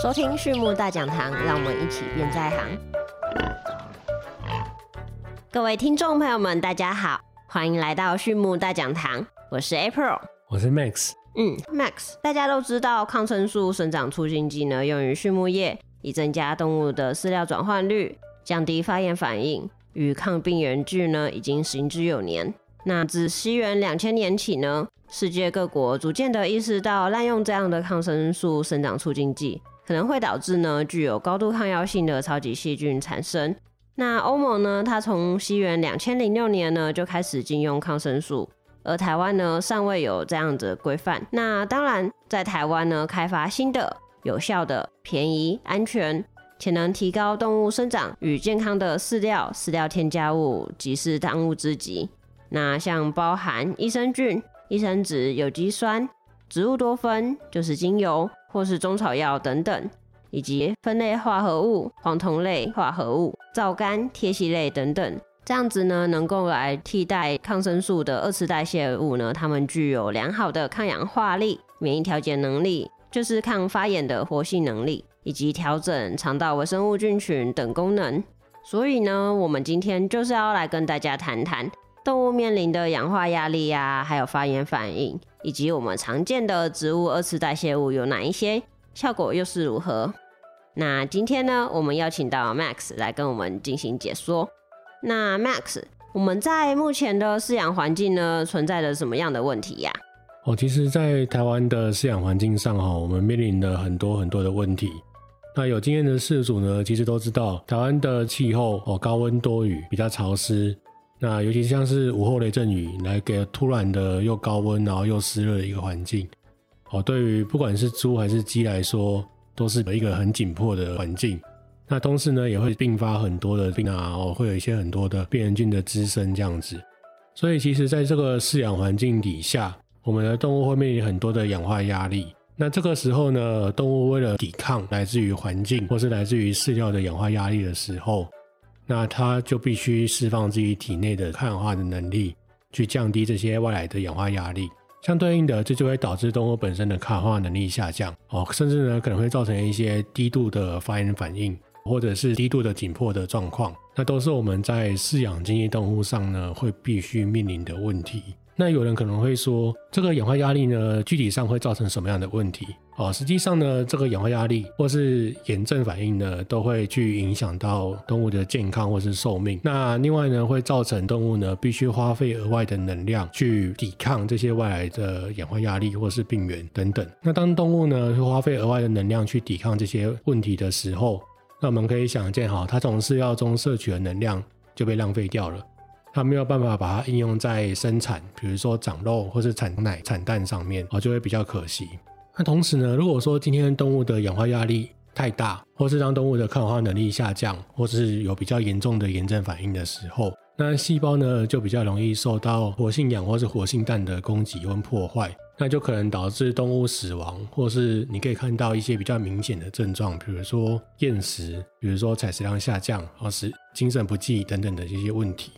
收听畜牧大讲堂，让我们一起变在行。各位听众朋友们，大家好，欢迎来到畜牧大讲堂，我是 April，我是 Max。嗯，Max，大家都知道抗生素生长促进剂呢，用于畜牧业，以增加动物的饲料转换率，降低发炎反应，与抗病原菌呢，已经行之有年。那自西元两千年起呢，世界各国逐渐的意识到滥用这样的抗生素生长促进剂，可能会导致呢具有高度抗药性的超级细菌产生。那欧盟呢，它从西元两千零六年呢就开始禁用抗生素，而台湾呢尚未有这样的规范。那当然，在台湾呢开发新的、有效的、便宜、安全且能提高动物生长与健康的饲料、饲料添加物，即是当务之急。那像包含益生菌、益生质、有机酸、植物多酚，就是精油或是中草药等等，以及酚类化合物、黄酮类化合物、皂苷、萜烯类等等，这样子呢，能够来替代抗生素的二次代谢物呢，它们具有良好的抗氧化力、免疫调节能力，就是抗发炎的活性能力，以及调整肠道微生物菌群等功能。所以呢，我们今天就是要来跟大家谈谈。动物面临的氧化压力呀，还有发炎反应，以及我们常见的植物二次代谢物有哪一些，效果又是如何？那今天呢，我们邀请到 Max 来跟我们进行解说。那 Max，我们在目前的饲养环境呢，存在着什么样的问题呀？哦，其实，在台湾的饲养环境上哈，我们面临了很多很多的问题。那有经验的饲主呢，其实都知道，台湾的气候哦，高温多雨，比较潮湿。那尤其像是午后雷阵雨来给突然的又高温然后又湿热的一个环境，哦，对于不管是猪还是鸡来说，都是一个很紧迫的环境。那同时呢，也会并发很多的病啊，哦，会有一些很多的病原菌的滋生这样子。所以其实在这个饲养环境底下，我们的动物会面临很多的氧化压力。那这个时候呢，动物为了抵抗来自于环境或是来自于饲料的氧化压力的时候，那它就必须释放自己体内的抗氧化的能力，去降低这些外来的氧化压力。相对应的，这就会导致动物本身的抗氧化能力下降哦，甚至呢可能会造成一些低度的发炎反应，或者是低度的紧迫的状况。那都是我们在饲养经济动物上呢会必须面临的问题。那有人可能会说，这个氧化压力呢，具体上会造成什么样的问题？哦，实际上呢，这个氧化压力或是炎症反应呢，都会去影响到动物的健康或是寿命。那另外呢，会造成动物呢必须花费额外的能量去抵抗这些外来的氧化压力或是病原等等。那当动物呢花费额外的能量去抵抗这些问题的时候，那我们可以想见哈，它从饲料中摄取的能量就被浪费掉了。它没有办法把它应用在生产，比如说长肉或是产奶、产蛋上面，哦，就会比较可惜。那同时呢，如果说今天动物的氧化压力太大，或是让动物的抗氧化能力下降，或是有比较严重的炎症反应的时候，那细胞呢就比较容易受到活性氧或是活性氮的攻击或破坏，那就可能导致动物死亡，或是你可以看到一些比较明显的症状，比如说厌食，比如说采食量下降，或是精神不济等等的这些问题。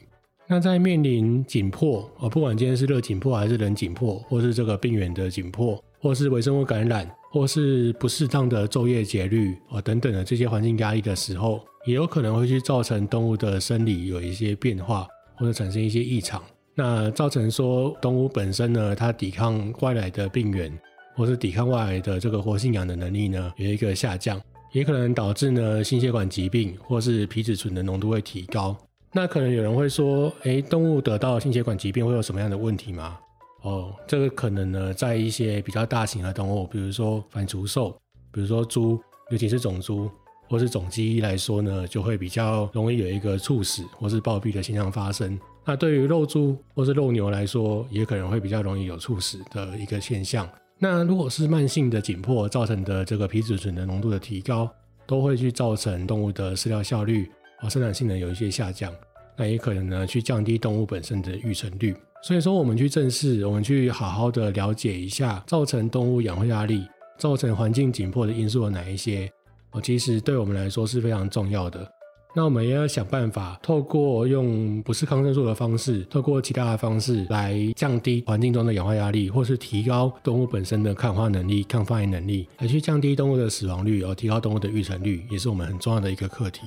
那在面临紧迫哦，不管今天是热紧迫还是冷紧迫，或是这个病原的紧迫，或是微生物感染，或是不适当的昼夜节律哦等等的这些环境压力的时候，也有可能会去造成动物的生理有一些变化，或者产生一些异常。那造成说动物本身呢，它抵抗外来的病原，或是抵抗外来的这个活性氧的能力呢，有一个下降，也可能导致呢心血管疾病，或是皮质醇的浓度会提高。那可能有人会说，诶，动物得到心血管疾病会有什么样的问题吗？哦，这个可能呢，在一些比较大型的动物，比如说反刍兽，比如说猪，尤其是种猪或是种鸡来说呢，就会比较容易有一个猝死或是暴毙的现象发生。那对于肉猪或是肉牛来说，也可能会比较容易有猝死的一个现象。那如果是慢性的紧迫造成的这个皮质醇的浓度的提高，都会去造成动物的饲料效率。生产性能有一些下降，那也可能呢去降低动物本身的育成率。所以说，我们去正视，我们去好好的了解一下，造成动物氧化压力、造成环境紧迫的因素有哪一些？哦，其实对我们来说是非常重要的。那我们也要想办法，透过用不是抗生素的方式，透过其他的方式来降低环境中的氧化压力，或是提高动物本身的抗化能力、抗发炎能力，来去降低动物的死亡率，而提高动物的育成率，也是我们很重要的一个课题。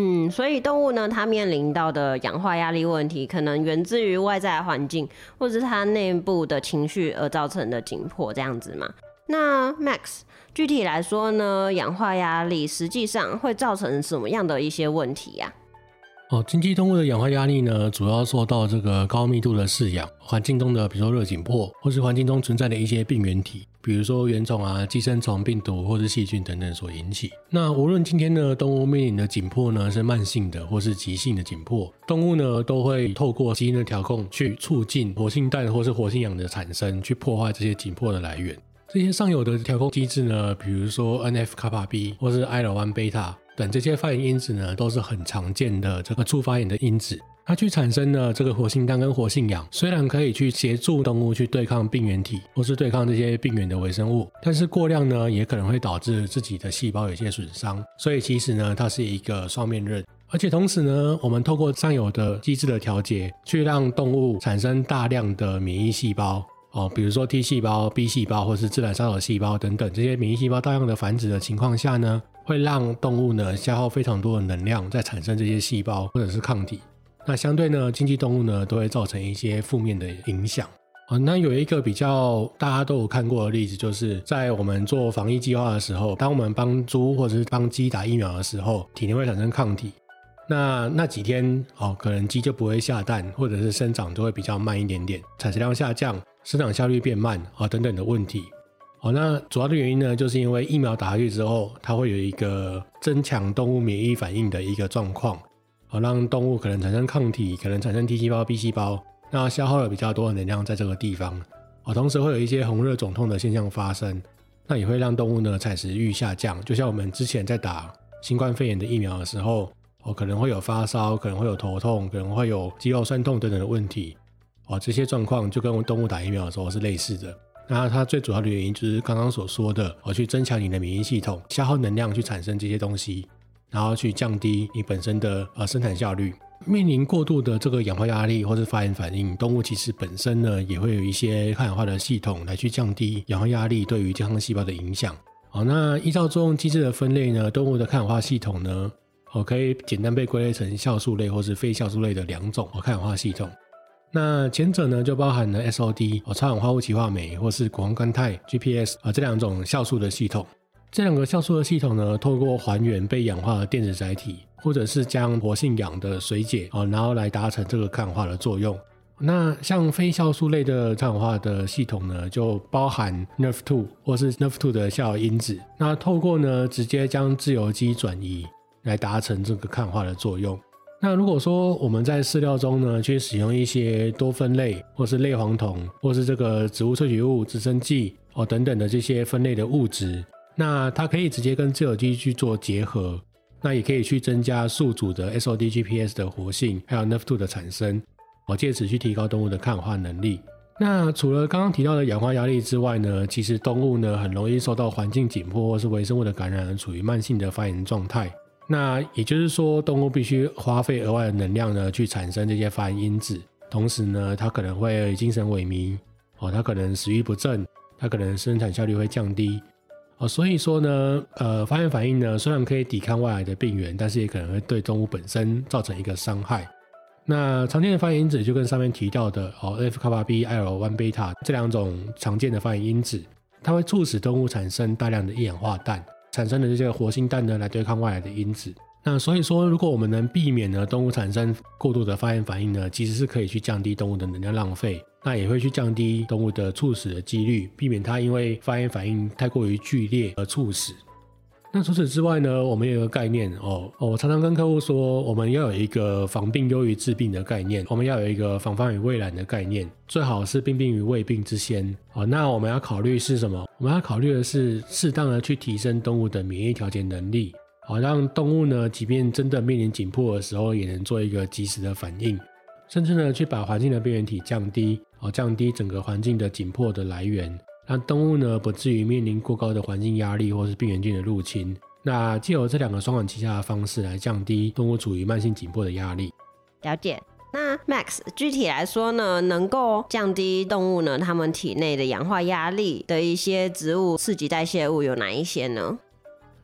嗯，所以动物呢，它面临到的氧化压力问题，可能源自于外在环境，或者是它内部的情绪而造成的紧迫，这样子嘛。那 Max，具体来说呢，氧化压力实际上会造成什么样的一些问题呀？哦，经济动物的氧化压力呢，主要受到这个高密度的饲养环境中的，比如说热紧迫，或是环境中存在的一些病原体，比如说原种啊、寄生虫、病毒或是细菌等等所引起。那无论今天的动物面临的紧迫呢，是慢性的或是急性的紧迫，动物呢都会透过基因的调控去促进活性氮或是活性氧的产生，去破坏这些紧迫的来源。这些上游的调控机制呢，比如说 NF 卡帕 B 或是 IL 1贝塔等这些发炎因子呢，都是很常见的这个促发炎的因子。它去产生了这个活性氮跟活性氧，虽然可以去协助动物去对抗病原体或是对抗这些病原的微生物，但是过量呢，也可能会导致自己的细胞有些损伤。所以其实呢，它是一个双面刃。而且同时呢，我们透过上游的机制的调节，去让动物产生大量的免疫细胞。哦，比如说 T 细胞、B 细胞或是自然杀手细胞等等这些免疫细胞大量的繁殖的情况下呢，会让动物呢消耗非常多的能量在产生这些细胞或者是抗体。那相对呢，经济动物呢都会造成一些负面的影响。哦，那有一个比较大家都有看过的例子，就是在我们做防疫计划的时候，当我们帮猪或者是帮鸡打疫苗的时候，体内会产生抗体。那那几天哦，可能鸡就不会下蛋，或者是生长就会比较慢一点点，产食量下降。生长效率变慢啊，等等的问题。好，那主要的原因呢，就是因为疫苗打下去之后，它会有一个增强动物免疫反应的一个状况，好，让动物可能产生抗体，可能产生 T 细胞、B 细胞，那消耗了比较多的能量在这个地方。啊，同时会有一些红热肿痛的现象发生，那也会让动物呢采食欲下降。就像我们之前在打新冠肺炎的疫苗的时候，哦，可能会有发烧，可能会有头痛，可能会有肌肉酸痛等等的问题。哦，这些状况就跟动物打疫苗的时候是类似的。那它最主要的原因就是刚刚所说的，哦，去增强你的免疫系统，消耗能量去产生这些东西，然后去降低你本身的呃生产效率。面临过度的这个氧化压力或是发炎反应，动物其实本身呢也会有一些抗氧化的系统来去降低氧化压力对于健康细胞的影响。好，那依照作用机制的分类呢，动物的抗氧化系统呢，哦，可以简单被归类成酵素类或是非酵素类的两种抗氧化系统。那前者呢，就包含了 SOD 哦，超氧化物歧化酶，或是谷胱甘肽 GPS 啊这两种酵素的系统。这两个酵素的系统呢，透过还原被氧化的电子载体，或者是将活性氧的水解哦，然后来达成这个抗氧化的作用。那像非酵素类的抗氧化的系统呢，就包含 Nerf2 或是 Nerf2 的效因子。那透过呢，直接将自由基转移来达成这个抗氧化的作用。那如果说我们在饲料中呢，去使用一些多酚类，或是类黄酮，或是这个植物萃取物、滋生剂哦等等的这些分类的物质，那它可以直接跟自由基去做结合，那也可以去增加宿主的 SOD-GPS 的活性，还有 Nf2 的产生，哦，借此去提高动物的抗氧化能力。那除了刚刚提到的氧化压力之外呢，其实动物呢很容易受到环境紧迫或是微生物的感染，而处于慢性的发炎状态。那也就是说，动物必须花费额外的能量呢，去产生这些发炎因子。同时呢，它可能会精神萎靡，哦，它可能食欲不振，它可能生产效率会降低，哦，所以说呢，呃，发炎反应呢，虽然可以抵抗外来的病原，但是也可能会对动物本身造成一个伤害。那常见的发炎因子就跟上面提到的哦，F 卡巴 B、L 1贝塔这两种常见的发炎因子，它会促使动物产生大量的一氧化氮。产生的这些活性氮呢，来对抗外来的因子。那所以说，如果我们能避免呢动物产生过度的发炎反应呢，其实是可以去降低动物的能量浪费，那也会去降低动物的猝死的几率，避免它因为发炎反应太过于剧烈而猝死。那除此之外呢，我们有个概念哦，我常常跟客户说，我们要有一个防病优于治病的概念，我们要有一个防范于未然的概念，最好是病病于未病之先。哦，那我们要考虑是什么？我们要考虑的是适当的去提升动物的免疫调节能力，好让动物呢，即便真的面临紧迫的时候，也能做一个及时的反应，甚至呢，去把环境的病原体降低，哦，降低整个环境的紧迫的来源。让动物呢不至于面临过高的环境压力或是病原菌的入侵，那借由这两个双管齐下的方式来降低动物处于慢性紧迫的压力。了解。那 Max 具体来说呢，能够降低动物呢它们体内的氧化压力的一些植物刺激代谢物有哪一些呢？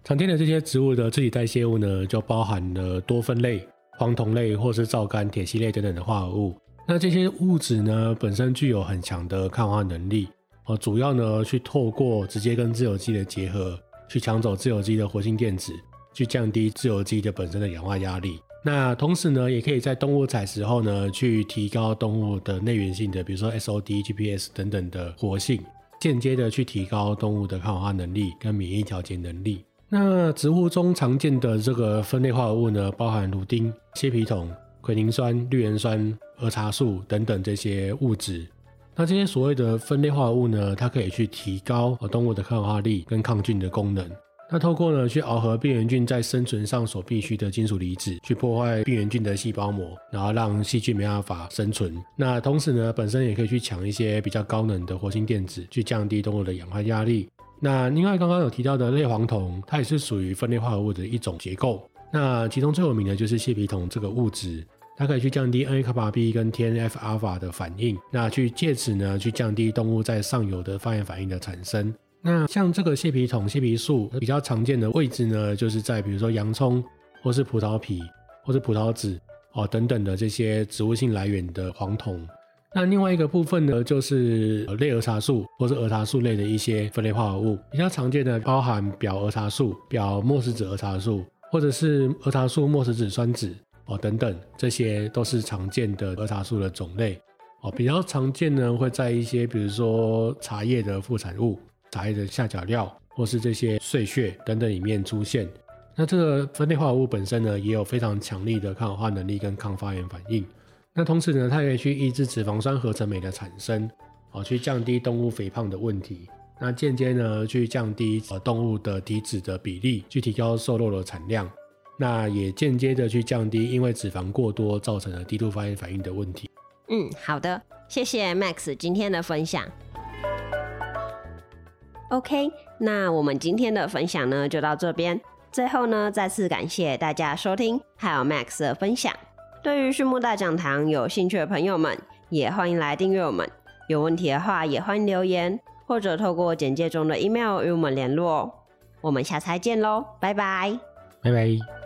常见的这些植物的刺激代谢物呢，就包含了多酚类、黄酮类或是皂苷、铁烯类等等的化合物。那这些物质呢，本身具有很强的抗化能力，哦，主要呢去透过直接跟自由基的结合，去抢走自由基的活性电子，去降低自由基的本身的氧化压力。那同时呢，也可以在动物采食后呢，去提高动物的内源性的，比如说 SOD、GPS 等等的活性，间接的去提高动物的抗氧化能力跟免疫调节能力。那植物中常见的这个分类化合物呢，包含芦丁、蟹皮酮、奎宁酸、绿原酸、儿茶素等等这些物质。那这些所谓的分类化合物呢，它可以去提高动物的抗氧化力跟抗菌的功能。那透过呢去螯合病原菌在生存上所必需的金属离子，去破坏病原菌的细胞膜，然后让细菌没办法生存。那同时呢，本身也可以去抢一些比较高能的活性电子，去降低动物的氧化压力。那另外刚刚有提到的类黄酮，它也是属于分类化合物的一种结构。那其中最有名的就是蟹皮酮这个物质，它可以去降低 NA 卡 B 跟 TNF 阿尔法的反应，那去借此呢去降低动物在上游的发炎反应的产生。那像这个蟹皮酮、蟹皮素比较常见的位置呢，就是在比如说洋葱或是葡萄皮或是葡萄籽哦等等的这些植物性来源的黄酮。那另外一个部分呢，就是类儿茶素或是儿茶素类的一些分类化合物，比较常见的包含表儿茶素、表莫石子儿茶素，或者是儿茶素莫石子酸酯哦等等，这些都是常见的儿茶素的种类哦。比较常见呢，会在一些比如说茶叶的副产物、茶叶的下脚料或是这些碎屑等等里面出现。那这个分类化合物本身呢，也有非常强力的抗氧化能力跟抗发炎反应。那同时呢，它可以去抑制脂肪酸合成酶的产生，哦，去降低动物肥胖的问题。那间接呢，去降低呃动物的体脂的比例，去提高瘦肉的产量。那也间接的去降低因为脂肪过多造成的低度发炎反应的问题。嗯，好的，谢谢 Max 今天的分享。OK，那我们今天的分享呢就到这边。最后呢，再次感谢大家收听，还有 Max 的分享。对于畜牧大讲堂有兴趣的朋友们，也欢迎来订阅我们。有问题的话，也欢迎留言，或者透过简介中的 email 与我们联络。我们下次再见喽，拜拜，拜拜。